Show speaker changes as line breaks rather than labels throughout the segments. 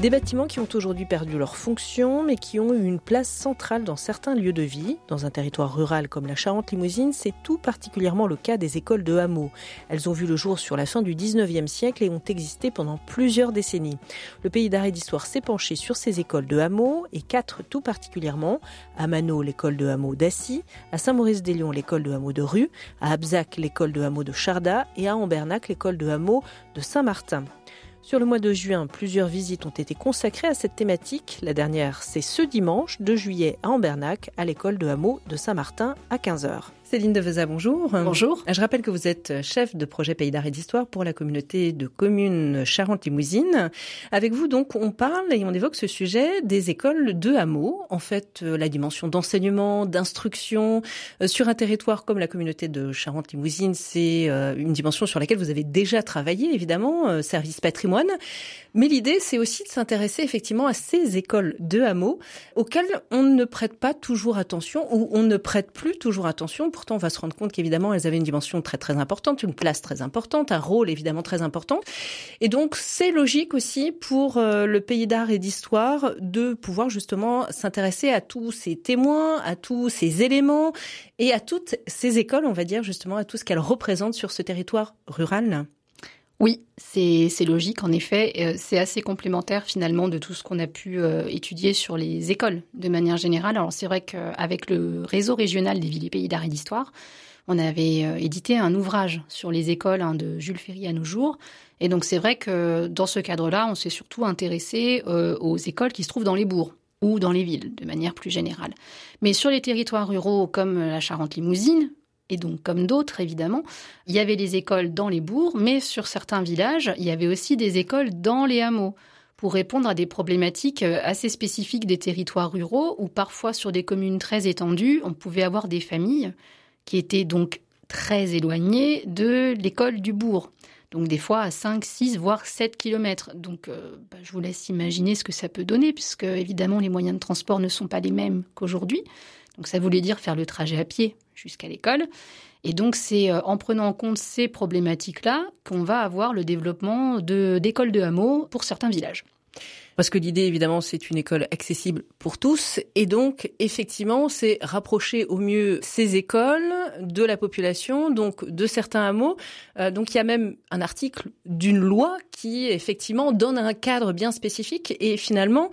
Des bâtiments qui ont aujourd'hui perdu leur fonction, mais qui ont eu une place centrale dans certains lieux de vie. Dans un territoire rural comme la Charente-Limousine, c'est tout particulièrement le cas des écoles de hameaux. Elles ont vu le jour sur la fin du 19e siècle et ont existé pendant plusieurs décennies. Le pays d'arrêt d'histoire s'est penché sur ces écoles de hameaux, et quatre tout particulièrement. À Mano, l'école de hameau d'Assy, à Saint-Maurice-des-Lyons, l'école de hameau de Rue, à Abzac, l'école de hameau de Charda, et à Ambernac, l'école de hameau de Saint-Martin. Sur le mois de juin, plusieurs visites ont été consacrées à cette thématique. La dernière, c'est ce dimanche 2 juillet à Ambernac, à l'école de hameau de Saint-Martin à 15h. Céline Deveza, bonjour.
Bonjour.
Je rappelle que vous êtes chef de projet Pays d'Arrêt d'Histoire pour la communauté de communes Charente-Limousine. Avec vous, donc, on parle et on évoque ce sujet des écoles de hameaux. En fait, euh, la dimension d'enseignement, d'instruction euh, sur un territoire comme la communauté de Charente-Limousine, c'est euh, une dimension sur laquelle vous avez déjà travaillé, évidemment, service patrimoine. Mais l'idée, c'est aussi de s'intéresser effectivement à ces écoles de hameaux auxquelles on ne prête pas toujours attention ou on ne prête plus toujours attention pourtant, on va se rendre compte qu'évidemment, elles avaient une dimension très très importante, une place très importante, un rôle évidemment très important. Et donc, c'est logique aussi pour euh, le pays d'art et d'histoire de pouvoir justement s'intéresser à tous ces témoins, à tous ces éléments et à toutes ces écoles, on va dire justement, à tout ce qu'elles représentent sur ce territoire rural.
Oui, c'est logique, en effet. Euh, c'est assez complémentaire finalement de tout ce qu'on a pu euh, étudier sur les écoles de manière générale. Alors c'est vrai qu'avec le réseau régional des villes et pays d'art et d'histoire, on avait euh, édité un ouvrage sur les écoles hein, de Jules Ferry à nos jours. Et donc c'est vrai que dans ce cadre-là, on s'est surtout intéressé aux écoles qui se trouvent dans les bourgs ou dans les villes de manière plus générale. Mais sur les territoires ruraux comme la Charente-Limousine, et donc comme d'autres évidemment. Il y avait des écoles dans les bourgs, mais sur certains villages, il y avait aussi des écoles dans les hameaux pour répondre à des problématiques euh, assez spécifiques des territoires ruraux, où parfois sur des communes très étendues, on pouvait avoir des familles qui étaient donc très éloignées de l'école du bourg. Donc des fois à 5, 6, voire 7 kilomètres. Donc euh, bah, je vous laisse imaginer ce que ça peut donner, puisque évidemment les moyens de transport ne sont pas les mêmes qu'aujourd'hui. Donc ça voulait dire faire le trajet à pied jusqu'à l'école. Et donc c'est euh, en prenant en compte ces problématiques-là qu'on va avoir le développement d'écoles de, hameaux pour certains villages.
Parce que l'idée, évidemment, c'est une école accessible pour tous. Et donc, effectivement, c'est rapprocher au mieux ces écoles de la population, donc de certains hameaux. Euh, donc, il y a même un article d'une loi qui, effectivement, donne un cadre bien spécifique. Et finalement,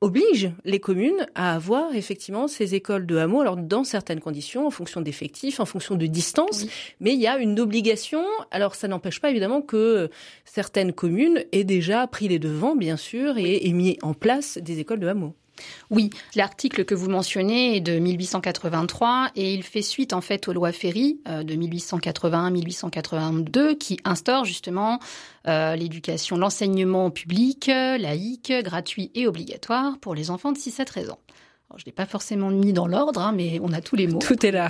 oblige les communes à avoir effectivement ces écoles de hameaux, alors dans certaines conditions, en fonction d'effectifs, en fonction de distance, mais il y a une obligation. Alors ça n'empêche pas évidemment que certaines communes aient déjà pris les devants, bien sûr, et, et mis en place des écoles de hameaux.
Oui, l'article que vous mentionnez est de 1883 et il fait suite en fait aux lois Ferry euh, de 1881-1882 qui instaurent justement euh, l'éducation, l'enseignement public, laïque, gratuit et obligatoire pour les enfants de 6 à 13 ans. je ne l'ai pas forcément mis dans l'ordre, hein, mais on a tous les mots.
Tout est là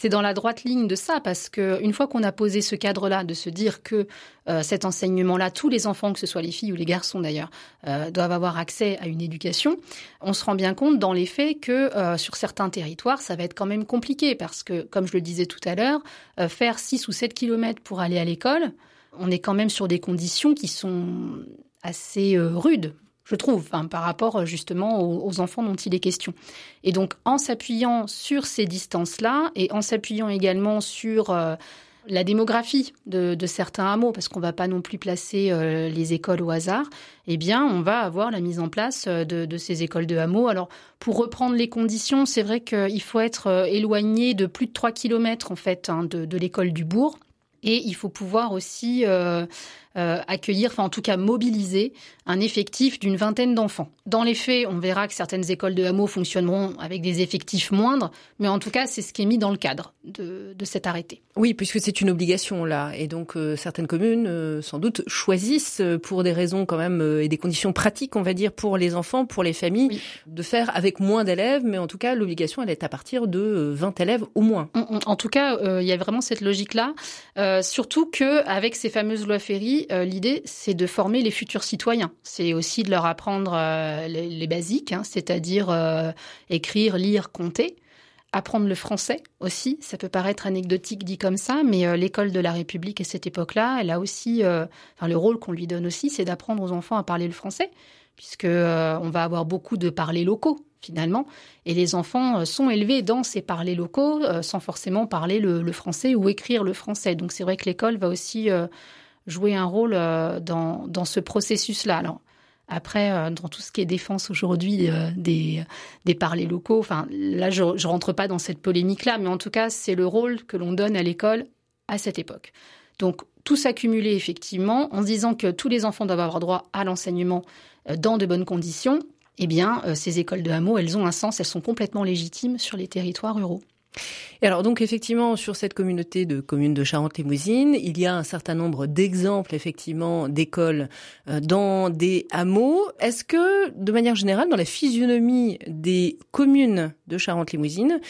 c'est dans la droite ligne de ça, parce que une fois qu'on a posé ce cadre-là, de se dire que euh, cet enseignement-là, tous les enfants, que ce soit les filles ou les garçons d'ailleurs, euh, doivent avoir accès à une éducation, on se rend bien compte dans les faits que euh, sur certains territoires, ça va être quand même compliqué, parce que, comme je le disais tout à l'heure, faire 6 ou 7 kilomètres pour aller à l'école, on est quand même sur des conditions qui sont assez rudes je trouve, par rapport euh, justement aux, enfants dont il est question. Et donc, en s'appuyant sur ces distances-là et en s'appuyant également sur euh, la démographie de, certains hameaux, parce qu'on ne va pas non plus placer euh, les écoles au hasard, eh bien, on va avoir la mise en place de, ces écoles de hameaux. Alors, pour reprendre les conditions, c'est vrai qu'il faut être éloigné de plus de 3 km en fait hein, de, l'école du bourg. Et il faut pouvoir aussi accueillir, enfin en tout cas mobiliser un effectif d'une vingtaine d'enfants. Dans les faits, on verra que certaines écoles de hameaux fonctionneront avec des effectifs moindres, mais en tout cas, c'est ce qui est mis dans le cadre de, cet arrêté.
Oui, puisque c'est une obligation là, et donc euh, certaines communes, euh, sans doute, choisissent pour des raisons quand même et des conditions pratiques, on va dire, pour les enfants, pour les familles, de faire avec moins d'élèves, mais en tout cas, l'obligation, elle est à partir de 20 élèves au moins.
En, tout cas, il y a vraiment cette logique-là, surtout que avec ces fameuses lois Ferry, aussi, l'idée, c'est de former les futurs citoyens. C'est aussi de leur apprendre les, basiques, hein, c'est-à-dire écrire, lire, compter apprendre le français aussi. Ça peut paraître anecdotique dit comme ça, mais euh, l'école de la République à cette époque-là, elle a aussi, euh, enfin, le rôle qu'on lui donne aussi, c'est d'apprendre aux enfants à parler le français, puisque euh, on va avoir beaucoup de parlers locaux finalement, et les enfants sont élevés dans ces parlers locaux sans forcément parler le, le, français ou écrire le français. Donc c'est vrai que l'école va aussi jouer un rôle dans, dans ce processus-là. Alors après, euh, dans tout ce qui est défense aujourd'hui euh, des, des parlers locaux, enfin là, je, ne rentre pas dans cette polémique-là, mais en tout cas, c'est le rôle que l'on donne à l'école à cette époque. Donc, tout s'accumuler effectivement en se disant que tous les enfants doivent avoir droit à l'enseignement euh, dans de bonnes conditions. Eh bien, ces écoles de hameaux, elles ont un sens, elles sont complètement légitimes sur les territoires ruraux.
Et alors donc effectivement sur cette communauté de communes de Charente-Limousine, il y a un certain nombre d'exemples effectivement d'écoles euh, dans des hameaux. Est-ce que de manière générale dans la physionomie des communes de Charente-Limousine,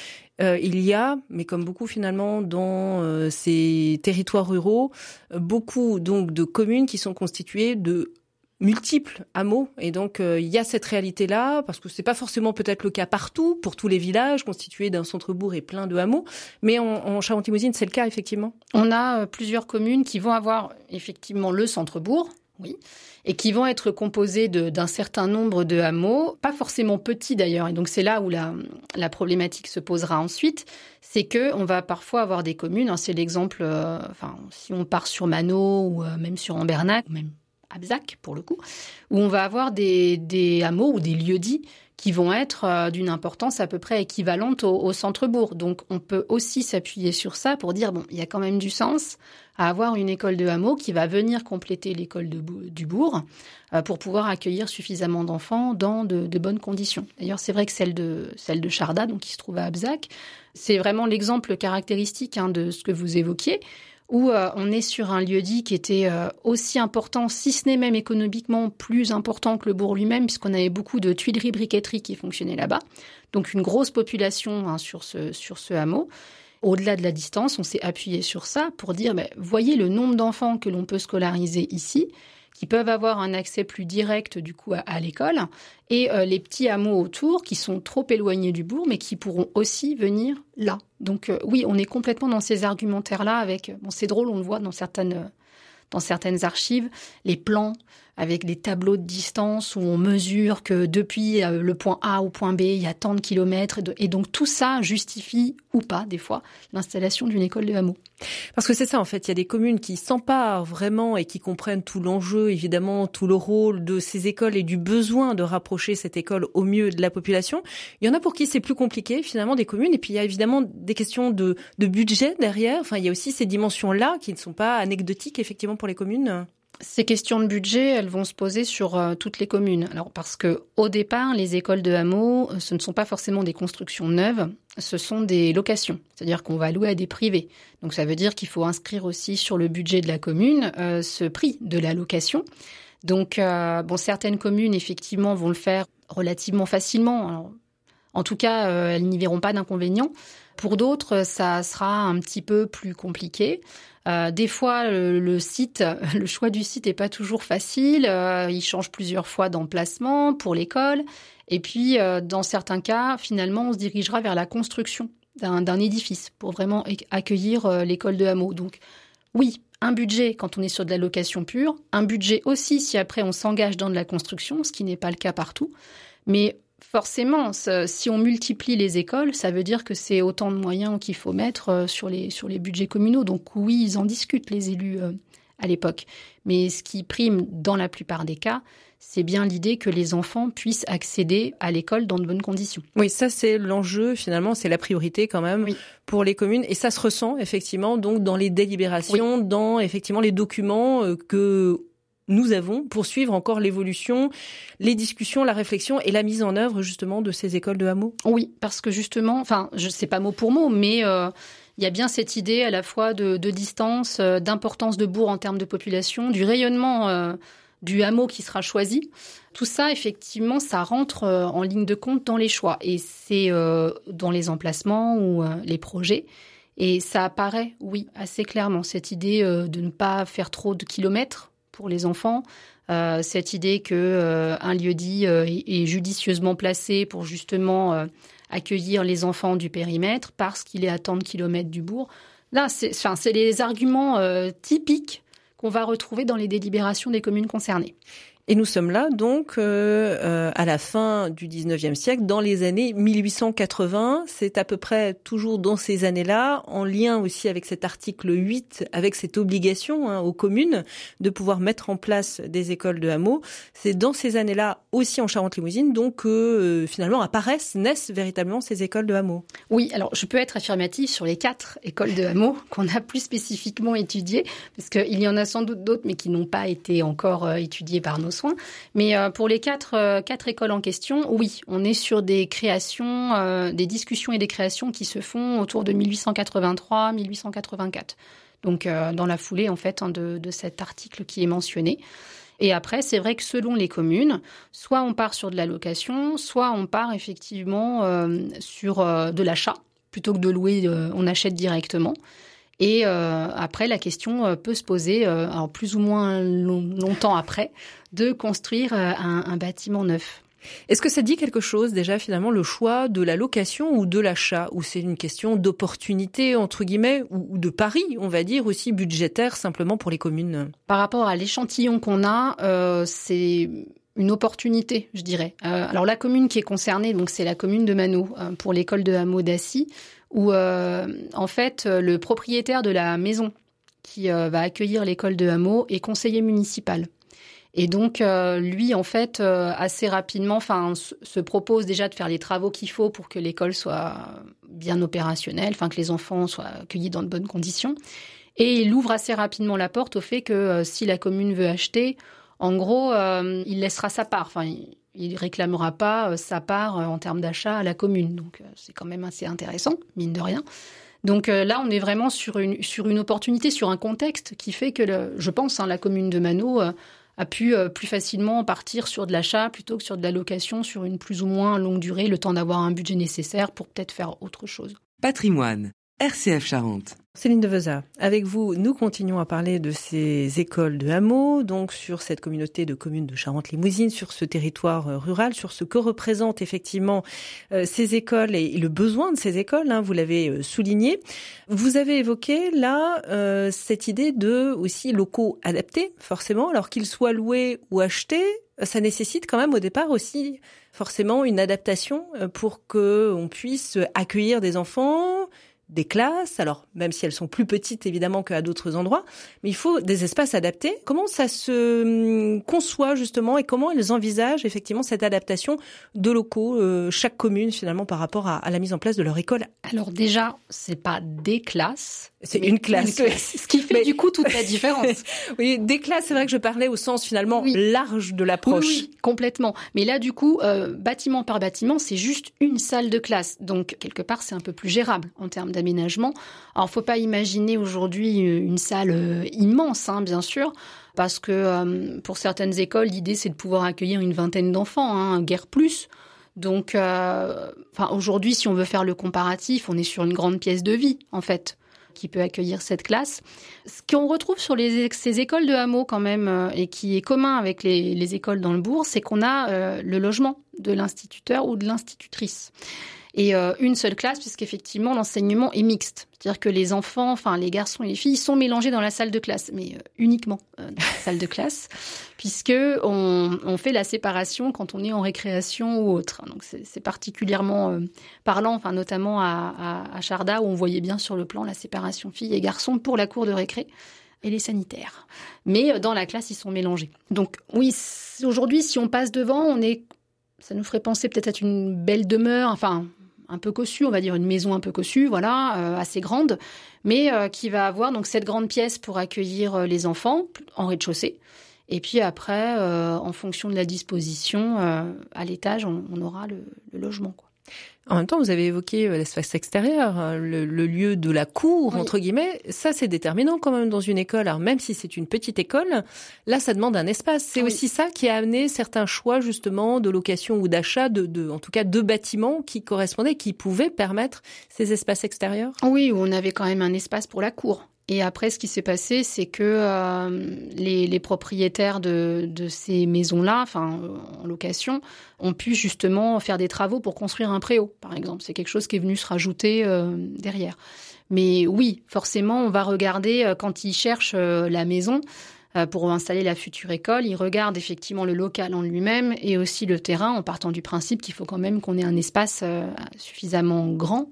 euh, il y a, mais comme beaucoup finalement dans euh, ces territoires ruraux, beaucoup donc de communes qui sont constituées de multiples hameaux et donc euh, il y a cette réalité là parce que c'est pas forcément peut-être le cas partout pour tous les villages constitués d'un centre-bourg et plein de hameaux mais en, en Charente-Maritime c'est le cas effectivement.
On a euh, plusieurs communes qui vont avoir effectivement le centre-bourg oui, et qui vont être composées d'un certain nombre de hameaux, pas forcément petits d'ailleurs. Et donc c'est là où la, la, problématique se posera ensuite, c'est que on va parfois avoir des communes. Hein, c'est l'exemple, euh, enfin si on part sur Mano ou même sur Ambernac, Abzac pour le coup, où on va avoir des, des hameaux ou des lieux-dits qui vont être euh, d'une importance à peu près équivalente au, centre-bourg. Donc on peut aussi s'appuyer sur ça pour dire, bon, il y a quand même du sens à avoir une école de hameau qui va venir compléter l'école du bourg euh, pour pouvoir accueillir suffisamment d'enfants dans de, bonnes conditions. D'ailleurs, c'est vrai que celle de, celle de Charda, donc qui se trouve à Abzac, c'est vraiment l'exemple caractéristique hein, de ce que vous évoquiez où euh, on est sur un lieu-dit qui était euh, aussi important, si ce n'est même économiquement plus important que le bourg lui-même, puisqu'on avait beaucoup de tuileries briqueteries qui fonctionnaient là-bas. Donc une grosse population hein, sur, ce, sur ce hameau. Au-delà de la distance, on s'est appuyé sur ça pour dire, ben, voyez le nombre d'enfants que l'on peut scolariser ici qui peuvent avoir un accès plus direct du coup à, l'école, et euh, les petits hameaux autour qui sont trop éloignés du bourg, mais qui pourront aussi venir là. Donc euh, oui, on est complètement dans ces argumentaires-là. Avec bon, c'est drôle, on le voit dans certaines dans certaines archives, les plans avec des tableaux de distance où on mesure que depuis euh, le point A au point B, il y a tant de kilomètres. Et donc tout ça justifie, ou pas des fois, l'installation d'une école de hameau.
Parce que c'est ça, en fait, il y a des communes qui s'emparent vraiment et qui comprennent tout l'enjeu, évidemment, tout le rôle de ces écoles et du besoin de rapprocher cette école au mieux de la population. Il y en a pour qui c'est plus compliqué, finalement, des communes. Et puis, il y a évidemment des questions de, de budget derrière. Enfin, il y a aussi ces dimensions-là qui ne sont pas anecdotiques, effectivement, pour les communes.
Ces questions de budget, elles vont se poser sur euh, toutes les communes. Alors parce que au départ, les écoles de hameaux, euh, ce ne sont pas forcément des constructions neuves, ce sont des locations. C'est-à-dire qu'on va louer à des privés. Donc ça veut dire qu'il faut inscrire aussi sur le budget de la commune euh, ce prix de la location. Donc bon, certaines communes effectivement vont le faire relativement facilement. en tout cas, elles n'y verront pas d'inconvénient. Pour d'autres, ça sera un petit peu plus compliqué. Euh, des fois, le, site, le choix du site n'est pas toujours facile. Euh, il change plusieurs fois d'emplacement pour l'école. Et puis, euh, dans certains cas, finalement, on se dirigera vers la construction d'un édifice pour vraiment accueillir l'école de hameau. Donc, oui, un budget quand on est sur de la location pure, un budget aussi si après on s'engage dans de la construction, ce qui n'est pas le cas partout. Mais Forcément, si on multiplie les écoles, ça veut dire que c'est autant de moyens qu'il faut mettre euh, sur les, sur les budgets communaux. Donc oui, ils en discutent, les élus, euh, à l'époque. Mais ce qui prime dans la plupart des cas, c'est bien l'idée que les enfants puissent accéder à l'école dans de bonnes conditions.
Oui, ça c'est l'enjeu finalement, c'est la priorité quand même pour les communes et ça se ressent effectivement donc dans les délibérations, dans effectivement les documents euh, que nous avons pour suivre encore l'évolution, les discussions, la réflexion et la mise en œuvre justement de ces écoles de hameaux
Oui, parce que justement, enfin, je sais pas mot pour mot, mais euh, il y a bien cette idée à la fois de, distance, euh, d'importance de bourg en termes de population, du rayonnement euh, du hameau qui sera choisi. Tout ça, effectivement, ça rentre en ligne de compte dans les choix et c'est dans les emplacements ou les projets. Et ça apparaît, oui, assez clairement, cette idée de ne pas faire trop de kilomètres pour les enfants. cette idée que un lieu dit est, judicieusement placé pour justement accueillir les enfants du périmètre parce qu'il est à tant de kilomètres du bourg. Là, c'est les arguments typiques qu'on va retrouver dans les délibérations des communes concernées.
Et nous sommes là donc euh, euh, à la fin du 19e siècle, dans les années 1880. C'est à peu près toujours dans ces années-là, en lien aussi avec cet article 8, avec cette obligation hein, aux communes de pouvoir mettre en place des écoles de hameaux. C'est dans ces années-là aussi en Charente-Limousine donc que euh, finalement apparaissent, naissent véritablement ces écoles de hameaux.
Oui, alors je peux être affirmative sur les quatre écoles de hameaux qu'on a plus spécifiquement étudiées, parce qu'il y en a sans doute d'autres, mais qui n'ont pas été encore étudiées par nos mais euh, pour les quatre, euh, quatre écoles en question, oui, on est sur des créations, euh, des discussions et des créations qui se font autour de 1883-1884. Donc dans la foulée en fait hein, de cet article qui est mentionné. Et après, c'est vrai que selon les communes, soit on part sur de la location, soit on part effectivement sur de l'achat plutôt que de louer, on achète directement. Et euh, après, la question euh, peut se poser, euh, alors plus ou moins longtemps après, de construire un, un bâtiment neuf.
Est-ce que ça dit quelque chose déjà finalement le choix de la location ou de l'achat? Ou c'est une question d'opportunité entre guillemets ou, de pari on va dire aussi budgétaire simplement pour les communes?
Par rapport à l'échantillon qu'on a, euh, c'est une opportunité, je dirais. Euh, alors la commune qui est concernée, donc c'est la commune de Mano pour l'école de hameau d'Assy où euh, en fait le propriétaire de la maison qui euh, va accueillir l'école de hameau est conseiller municipal. Et donc euh, lui en fait assez rapidement, enfin se propose déjà de faire les travaux qu'il faut pour que l'école soit bien opérationnelle, enfin que les enfants soient accueillis dans de bonnes conditions. Et il ouvre assez rapidement la porte au fait que si la commune veut acheter, en gros, il laissera sa part. Enfin, réclamera pas euh, sa part euh, en termes d'achat à la commune. Donc euh, c'est quand même assez intéressant, mine de rien. Donc là, on est vraiment sur une, sur une opportunité, sur un contexte qui fait que, je pense, hein, la commune de Mano a pu plus facilement partir sur de l'achat plutôt que sur de la location sur une plus ou moins longue durée, le temps d'avoir un budget nécessaire pour peut-être faire autre chose.
Patrimoine, RCF Charente.
Céline Deveza, avec vous, nous continuons à parler de ces écoles de hameaux, donc sur cette communauté de communes de Charente-Limousine, sur ce territoire euh, rural, sur ce que représentent effectivement euh, ces écoles et le besoin de ces écoles, hein, vous l'avez euh, souligné. Vous avez évoqué là cette idée de aussi locaux adaptés, forcément, alors qu'ils soient loués ou achetés, ça nécessite quand même au départ aussi forcément une adaptation pour que on puisse accueillir des enfants, des classes, alors même si elles sont plus petites évidemment qu'à d'autres endroits, mais il faut des espaces adaptés. Comment ça se hum, conçoit justement et comment ils envisagent effectivement cette adaptation de locaux, euh, chaque commune finalement par rapport à, à, la mise en place de leur école?
Alors déjà, c'est pas des classes,
c'est une classe.
Ce qui fait du coup toute la différence.
oui, des classes, c'est vrai que je parlais au sens finalement large de l'approche.
Oui, complètement. Mais là, du coup, euh, bâtiment par bâtiment, c'est juste une salle de classe. Donc, quelque part, c'est un peu plus gérable en termes d'aménagement. Alors, faut pas imaginer aujourd'hui une salle euh, immense, hein, bien sûr, parce que euh, pour certaines écoles, l'idée, c'est de pouvoir accueillir une vingtaine d'enfants, hein, guère plus. Donc, aujourd'hui, si on veut faire le comparatif, on est sur une grande pièce de vie, en fait qui peut accueillir cette classe. Ce qu'on retrouve sur ces écoles de hameaux quand même, euh, et qui est commun avec les, les écoles dans le bourg, c'est qu'on a euh, le logement de l'instituteur ou de l'institutrice et euh, une seule classe, puisqu'effectivement l'enseignement est mixte. C'est-à-dire que les enfants, enfin les garçons et les filles, sont mélangés dans la salle de classe, mais euh, uniquement euh, dans la salle de classe, puisque on, fait la séparation quand on est en récréation ou autre. Donc c'est particulièrement parlant, enfin notamment à, à, à Charda, où on voyait bien sur le plan la séparation filles et garçons pour la cour de récré et les sanitaires. Mais dans la classe, ils sont mélangés. Donc oui, aujourd'hui, si on passe devant, on est, ça nous ferait penser peut-être à une belle demeure, enfin un peu cossue, on va dire une maison un peu cossue, voilà, euh, assez grande, mais euh, qui va avoir donc cette grande pièce pour accueillir euh, les enfants en rez-de-chaussée. Et puis après, en fonction de la disposition, à l'étage, on, aura le, le logement. Quoi.
En même temps, vous avez évoqué euh, l'espace extérieur, hein, le, lieu de la cour, entre guillemets. Ça, c'est déterminant quand même dans une école. Alors, même si c'est une petite école, là, ça demande un espace. C'est aussi ça qui a amené certains choix, justement, de location ou d'achat, de, de, en tout cas, de bâtiments qui correspondaient, qui pouvaient permettre ces espaces extérieurs.
Oui, on avait quand même un espace pour la cour Et après, ce qui s'est passé, c'est que euh, les, propriétaires de, ces maisons-là, enfin en location, ont pu justement faire des travaux pour construire un préau, par exemple. C'est quelque chose qui est venu se rajouter euh, derrière. Mais oui, forcément, on va regarder euh, quand ils cherchent la maison pour installer la future école, ils regardent effectivement le local en lui-même et aussi le terrain en partant du principe qu'il faut quand même qu'on ait un espace suffisamment grand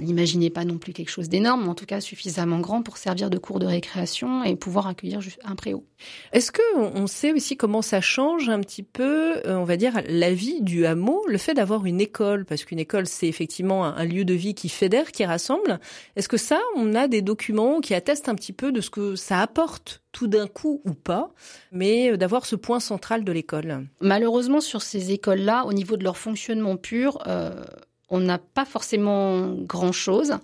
n'imaginez pas non plus quelque chose d'énorme, mais en tout cas suffisamment grand pour servir de cours de récréation et pouvoir accueillir un préau.
Est-ce que on sait aussi comment ça change un petit peu, euh, on va dire, la vie du hameau, le fait d'avoir une école, parce qu'une école c'est effectivement un, lieu de vie qui fédère, qui rassemble. Est-ce que ça, on a des documents qui attestent un petit peu de ce que ça apporte tout d'un coup ou pas, mais d'avoir ce point central de l'école?
Malheureusement, sur ces écoles-là, au niveau de leur fonctionnement pur, euh, on n'a pas forcément grand-chose.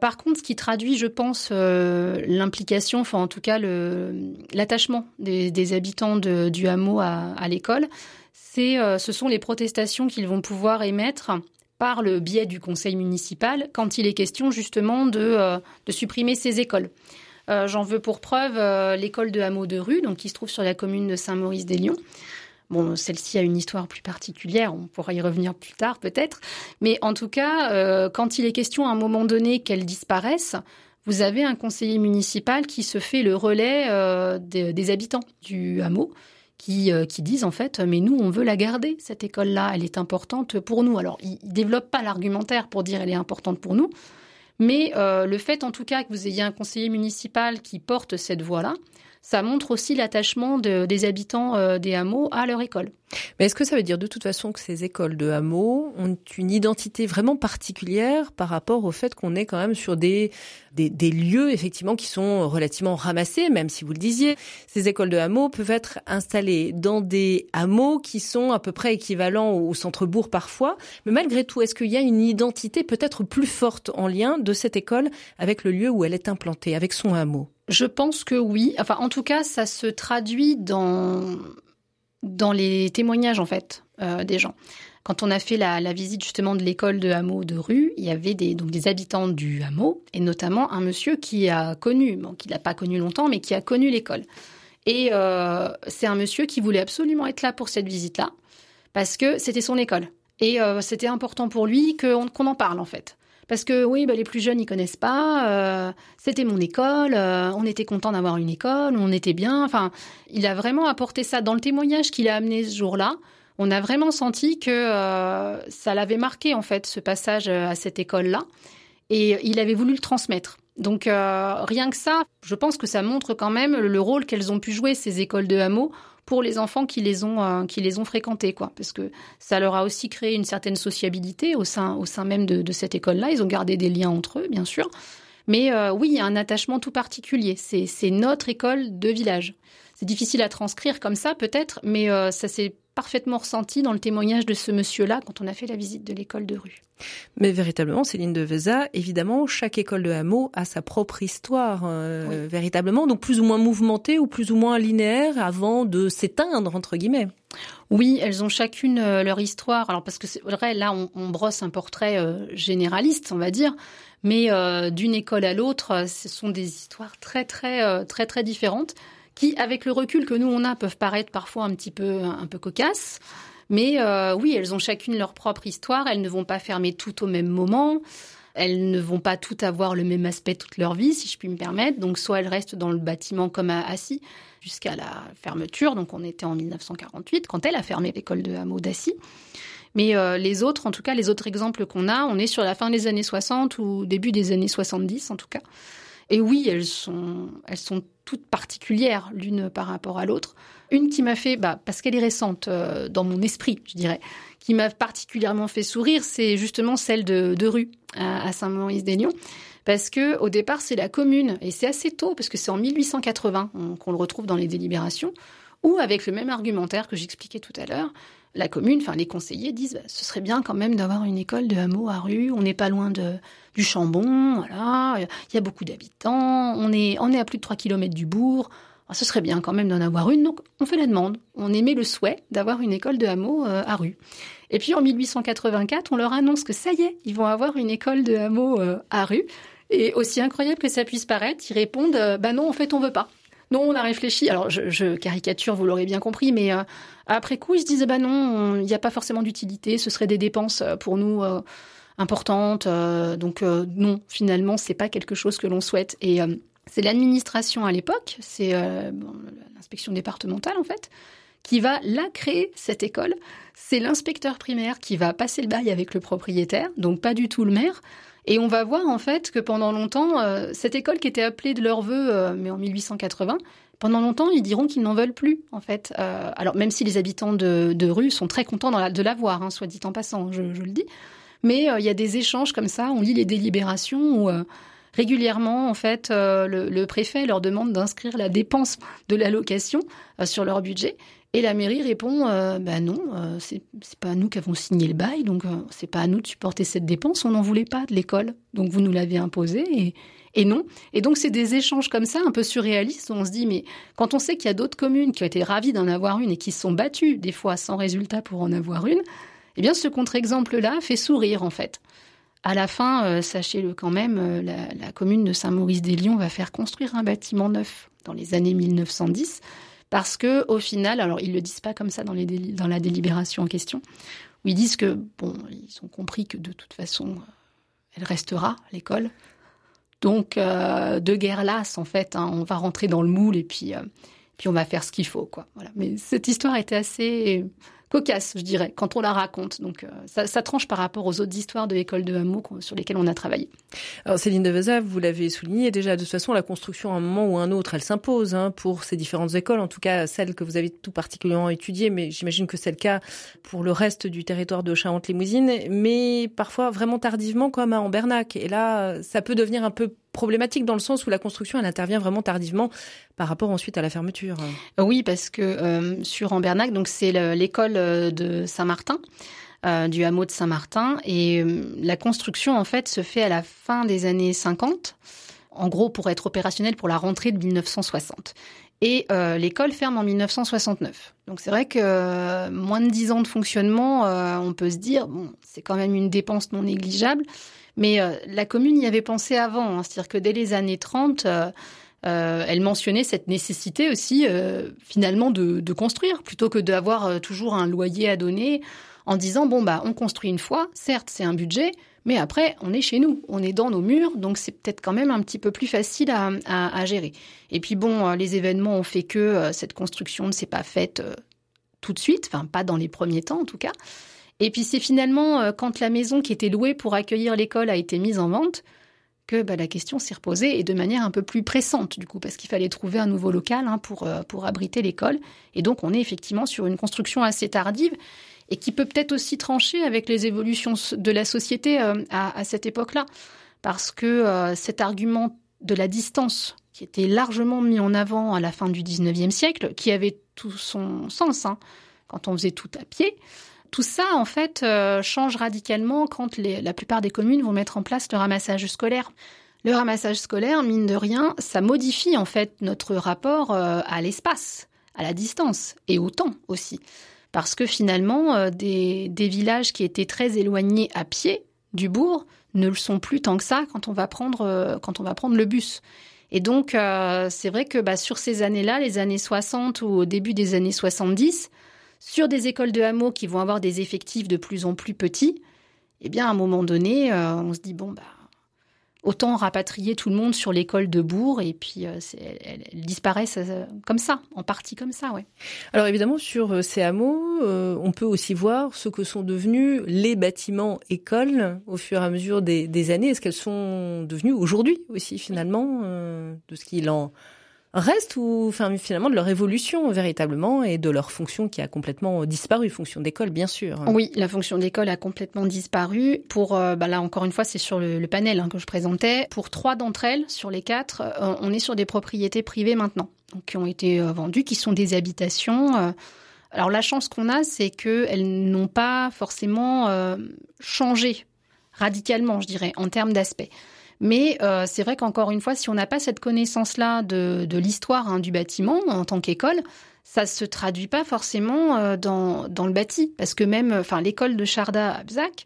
Par contre, ce qui traduit, je pense, euh, l'implication, enfin en tout cas l'attachement des, habitants du hameau à, l'école, euh, ce sont les protestations qu'ils vont pouvoir émettre par le biais du conseil municipal quand il est question justement de, euh, supprimer ces écoles. J'en veux pour preuve l'école de hameau de rue, donc qui se trouve sur la commune de Saint-Maurice-des-Lyons. Bon, celle-ci a une histoire plus particulière, on pourra y revenir plus tard peut-être. Mais en tout cas, euh, quand il est question à un moment donné qu'elle disparaisse, vous avez un conseiller municipal qui se fait le relais euh, des, habitants du hameau. Qui, euh, qui, disent en fait, mais nous, on veut la garder, cette école-là, elle est importante pour nous. Alors, ils ne développent pas l'argumentaire pour dire elle est importante pour nous, mais le fait en tout cas que vous ayez un conseiller municipal qui porte cette voix-là, ça montre aussi l'attachement des habitants euh, des hameaux à leur école.
Mais est-ce que ça veut dire de toute façon que ces écoles de hameaux ont une identité vraiment particulière par rapport au fait qu'on est quand même sur des, des, lieux effectivement qui sont relativement ramassés, même si vous le disiez, ces écoles de hameaux peuvent être installées dans des hameaux qui sont à peu près équivalents au centre-bourg parfois, mais malgré tout, est-ce qu'il y a une identité peut-être plus forte en lien de cette école avec le lieu où elle est implantée, avec son hameau?
Je pense que oui. Enfin, en tout cas, ça se traduit dans, dans les témoignages, en fait, euh, des gens. Quand on a fait la, visite justement de l'école de hameau de rue, il y avait des, donc des habitants du hameau, et notamment un monsieur qui a connu, bon, qui l'a pas connu longtemps, mais qui a connu l'école. Et euh, c'est un monsieur qui voulait absolument être là pour cette visite-là, parce que c'était son école. Et euh, c'était important pour lui qu'on en parle, en fait. Parce que oui, bah, les plus jeunes, ils connaissent pas. Euh, c'était mon école. Euh, on était content d'avoir une école. On était bien. Enfin, il a vraiment apporté ça dans le témoignage qu'il a amené ce jour-là. On a vraiment senti que euh, ça l'avait marqué en fait ce passage à cette école-là, et il avait voulu le transmettre. Donc rien que ça, je pense que ça montre quand même le rôle qu'elles ont pu jouer ces écoles de hameau pour les enfants qui les ont euh, qui les ont fréquentés quoi. Parce que ça leur a aussi créé une certaine sociabilité au sein au sein même de, cette école là ils ont gardé des liens entre eux bien sûr. Mais euh, oui il y a un attachement tout particulier. C'est notre école de village. C'est difficile à transcrire comme ça peut-être mais euh, ça s'est parfaitement ressenti dans le témoignage de ce monsieur-là quand on a fait la visite de l'école de rue.
Mais véritablement, Céline de Veza, évidemment, chaque école de hameau a sa propre histoire, euh, véritablement, donc plus ou moins mouvementée ou plus ou moins linéaire avant de s'éteindre, entre guillemets.
Oui, elles ont chacune euh, leur histoire. Alors parce que c'est vrai, là, on, brosse un portrait euh, généraliste, on va dire, mais d'une école à l'autre, ce sont des histoires très, très, très, très différentes qui, avec le recul que nous on a, peuvent paraître parfois un petit peu un peu cocasses. Mais euh, oui, elles ont chacune leur propre histoire. Elles ne vont pas fermer tout au même moment. Elles ne vont pas toutes avoir le même aspect toute leur vie, si je puis me permettre. Donc, soit elles restent dans le bâtiment comme à Assy jusqu'à la fermeture. Donc, on était en 1948 quand elle a fermé l'école de hameau d'Assy. Mais euh, les autres, en tout cas, les autres exemples qu'on a, on est sur la fin des années 60 ou début des années 70, en tout cas. Et oui, elles sont, elles sont toutes particulières l'une par rapport à l'autre. Une qui m'a fait, bah, parce qu'elle est récente euh, dans mon esprit, je dirais, qui m'a particulièrement fait sourire, c'est justement celle de, rue à, Saint-Maurice-des-Lyons. Parce que au départ, c'est la commune, et c'est assez tôt, parce que c'est en 1880 qu'on le retrouve dans les délibérations, ou avec le même argumentaire que j'expliquais tout à l'heure, la commune, enfin les conseillers disent bah, ce serait bien quand même d'avoir une école de hameau à rue. On n'est pas loin de du Chambon, voilà. Il y a beaucoup d'habitants. On est on est à plus de 3 km du bourg. Ce serait bien quand même d'en avoir une. Donc on fait la demande. On émet le souhait d'avoir une école de hameau euh, à rue. Et puis en 1884, on leur annonce que ça y est, ils vont avoir une école de hameau euh, à rue. Et aussi incroyable que ça puisse paraître, ils répondent bah non, en fait, on veut pas. Non, on a réfléchi. Alors, je, caricature, vous l'aurez bien compris, mais après coup, ils se disent bah non, il n'y a pas forcément d'utilité, ce serait des dépenses pour nous importantes. donc non, finalement, c'est pas quelque chose que l'on souhaite. Et c'est l'administration à l'époque, c'est l'inspection départementale en fait, qui va la créer, cette école. C'est l'inspecteur primaire qui va passer le bail avec le propriétaire, donc pas du tout le maire. Et on va voir en fait que pendant longtemps, euh, cette école qui était appelée de leur vœu, euh, mais en 1880, pendant longtemps, ils diront qu'ils n'en veulent plus, en fait. Euh, alors, même si les habitants de, rue sont très contents de l'avoir, hein, soit dit en passant, je, le dis. Mais il y a des échanges comme ça, on lit les délibérations où régulièrement, en fait, le, le, préfet leur demande d'inscrire la dépense de l'allocation sur leur budget. Et la mairie répond bah non, euh, c'est pas nous qui avons signé le bail, donc euh, c'est pas à nous de supporter cette dépense. On n'en voulait pas de l'école, donc vous nous l'avez imposé et, non. Et donc c'est des échanges comme ça, un peu surréalistes, où on se dit mais quand on sait qu'il y a d'autres communes qui ont été ravies d'en avoir une et qui se sont battues des fois sans résultat pour en avoir une, eh bien ce contre-exemple-là fait sourire en fait. À la fin, sachez-le quand même, la, la commune de Saint-Maurice-des-Lyons va faire construire un bâtiment neuf dans les années 1910 parce que au final, alors ils le disent pas comme ça dans, la délibération en question, où ils disent que bon, ils ont compris que de toute façon, elle restera l'école. Donc euh, de guerre lasse en fait, hein, on va rentrer dans le moule et puis euh, puis on va faire ce qu'il faut quoi. Voilà. Mais cette histoire était assez cocasse, je dirais, quand on la raconte. Donc euh, ça, tranche par rapport aux autres histoires de l'école de hameau sur lesquelles on a travaillé.
Alors Céline de Veza, vous l'avez souligné déjà, de toute façon, la construction à un moment ou à un autre, elle s'impose hein, pour ces différentes écoles, en tout cas celles que vous avez tout particulièrement étudiées, mais j'imagine que c'est le cas pour le reste du territoire de Charente-Limousine, mais parfois vraiment tardivement comme à Ambernac. Et là, ça peut devenir un peu problématique dans le sens où la construction, elle intervient vraiment tardivement par rapport ensuite à la fermeture.
Oui, parce que euh, sur Ambernac, donc c'est l'école euh, de Saint-Martin. Euh, du hameau de Saint-Martin et la construction en fait se fait à la fin des années 50 en gros pour être opérationnel pour la rentrée de 1960 et l'école ferme en 1969. Donc c'est vrai que moins de dix ans de fonctionnement, on peut se dire bon, c'est quand même une dépense non négligeable. Mais euh, la commune y avait pensé avant, hein. c'est-à-dire que dès les années 30, euh, euh, elle mentionnait cette nécessité aussi finalement de, de, construire, plutôt que d'avoir toujours un loyer à donner, en disant bon bah on construit une fois, certes c'est un budget, mais après on est chez nous, on est dans nos murs, donc c'est peut-être quand même un petit peu plus facile à, à, à, gérer. Et puis bon, les événements ont fait que cette construction ne s'est pas faite tout de suite, enfin pas dans les premiers temps en tout cas. Et puis c'est finalement euh, quand la maison qui était louée pour accueillir l'école a été mise en vente que bah, la question s'est reposée et de manière un peu plus pressante du coup parce qu'il fallait trouver un nouveau local hein, pour euh, pour abriter l'école. Et donc on est effectivement sur une construction assez tardive et qui peut peut-être aussi trancher avec les évolutions de la société euh, à, à, cette époque-là. Parce que cet argument de la distance qui était largement mis en avant à la fin du 19e siècle qui avait tout son sens hein, quand on faisait tout à pied tout ça, en fait, euh, change radicalement quand la plupart des communes vont mettre en place le ramassage scolaire. Le ramassage scolaire, mine de rien, ça modifie en fait notre rapport euh, à l'espace, à la distance et au temps aussi. Parce que finalement, euh, des, villages qui étaient très éloignés à pied du bourg ne le sont plus tant que ça quand on va prendre, quand on va prendre le bus. Et donc, c'est vrai que bah, sur ces années-là, les années 60 ou au début des années 70, sur des écoles de hameaux qui vont avoir des effectifs de plus en plus petits, eh bien, à un moment donné, euh, on se dit, bon, bah, autant rapatrier tout le monde sur l'école de Bourg et puis euh, elle, disparaît euh, comme ça, en partie comme ça, ouais.
Alors évidemment, sur ces hameaux, on peut aussi voir ce que sont devenus les bâtiments écoles au fur et à mesure des, des années. Est-ce qu'elles sont devenues aujourd'hui aussi finalement de ce qu'il en reste ou finalement de leur évolution véritablement et de leur fonction qui a complètement disparu, fonction d'école bien sûr.
Oui, la fonction d'école a complètement disparu. Pour euh, bah là encore une fois c'est sur le, panel hein, que je présentais. Pour trois d'entre elles sur les quatre, euh, on est sur des propriétés privées maintenant, qui ont été euh, vendues, qui sont des habitations. alors la chance qu'on a, c'est qu'elles n'ont pas forcément changé radicalement, je dirais, en termes d'aspect. Mais euh, c'est vrai qu'encore une fois, si on n'a pas cette connaissance-là de, l'histoire hein, du bâtiment en tant qu'école, ça se traduit pas forcément euh, dans, le bâti. Parce que même enfin, l'école de Charda à Bzac,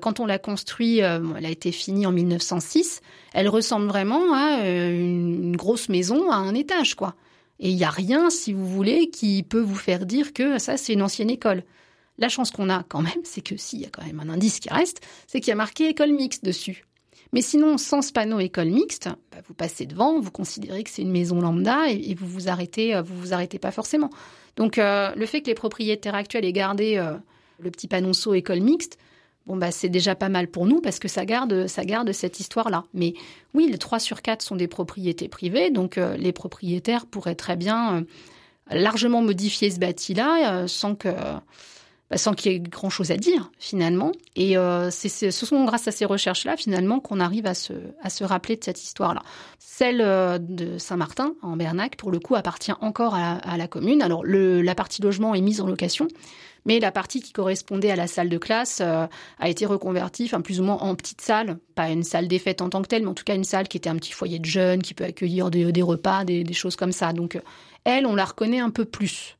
quand on l'a construit, elle a été finie en 1906. Elle ressemble vraiment à une grosse maison à un étage, quoi. Et il n'y a rien, si vous voulez, qui peut vous faire dire que ça, c'est une ancienne école. La chance qu'on a quand même, c'est que s'il y a quand même un indice qui reste, c'est qu'il y a marqué école mixte dessus. Mais sinon, sans ce panneau école mixte, bah, vous passez devant, vous considérez que c'est une maison lambda et, vous vous arrêtez, euh, vous vous arrêtez pas forcément. Donc, euh, le fait que les propriétaires actuels aient gardé euh, le petit panonceau école mixte, bon bah c'est déjà pas mal pour nous parce que ça garde, ça garde cette histoire-là. Mais oui, les 3 sur 4 sont des propriétés privées, donc les propriétaires pourraient très bien largement modifier ce bâti-là sans que bah, sans qu'il y ait grand chose à dire finalement. Et euh, ce sont grâce à ces recherches-là finalement qu'on arrive à se, à se rappeler de cette histoire-là. Celle euh, de Saint-Martin en Bernac, pour le coup, appartient encore à, la commune. Alors la partie logement est mise en location, mais la partie qui correspondait à la salle de classe euh, a été reconvertie, enfin plus ou moins en petite salle, pas une salle des fêtes en tant que telle, mais en tout cas une salle qui était un petit foyer de jeunes, qui peut accueillir des, repas, des, des choses comme ça. Donc elle, on la reconnaît un peu plus.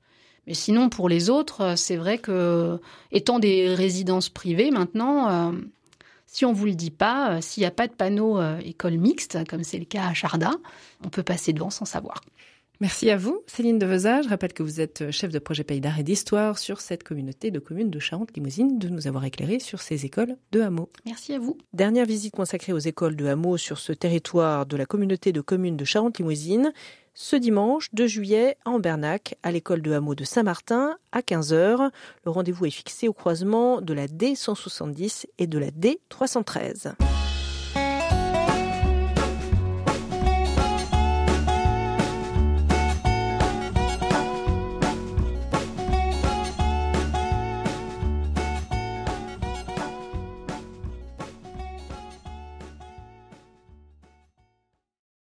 Mais sinon, pour les autres, euh, c'est vrai que, étant des résidences privées maintenant, euh, si on vous le dit pas, euh, s'il n'y a pas de panneau école mixte, comme c'est le cas à Charda, on peut passer devant sans savoir.
Merci à vous, Céline de Je rappelle que vous êtes chef de projet Pays d'art et d'histoire sur cette communauté de communes de Charente-Limousine, de nous avoir éclairé sur ces écoles de hameaux.
Merci à vous.
Dernière visite consacrée aux écoles de hameaux sur ce territoire de la communauté de communes de Charente-Limousine ce dimanche 2 juillet en Bernac, à l'école de hameau de Saint-Martin, à 15h. Le rendez-vous est fixé au croisement de la D170 et de la D313.